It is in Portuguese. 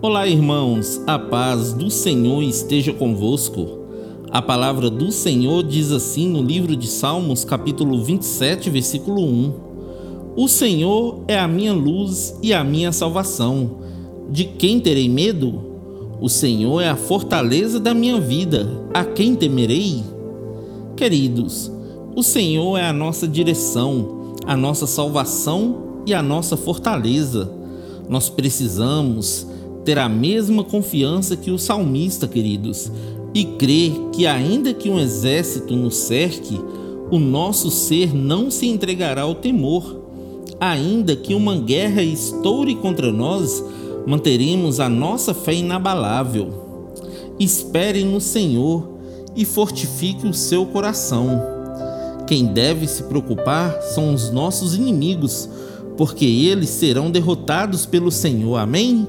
Olá, irmãos, a paz do Senhor esteja convosco. A palavra do Senhor diz assim no livro de Salmos, capítulo 27, versículo 1: O Senhor é a minha luz e a minha salvação. De quem terei medo? O Senhor é a fortaleza da minha vida. A quem temerei? Queridos, o Senhor é a nossa direção, a nossa salvação e a nossa fortaleza. Nós precisamos ter a mesma confiança que o salmista, queridos, e crer que, ainda que um exército nos cerque, o nosso ser não se entregará ao temor. Ainda que uma guerra estoure contra nós, manteremos a nossa fé inabalável. Espere no Senhor e fortifique o seu coração. Quem deve se preocupar são os nossos inimigos, porque eles serão derrotados pelo Senhor. Amém?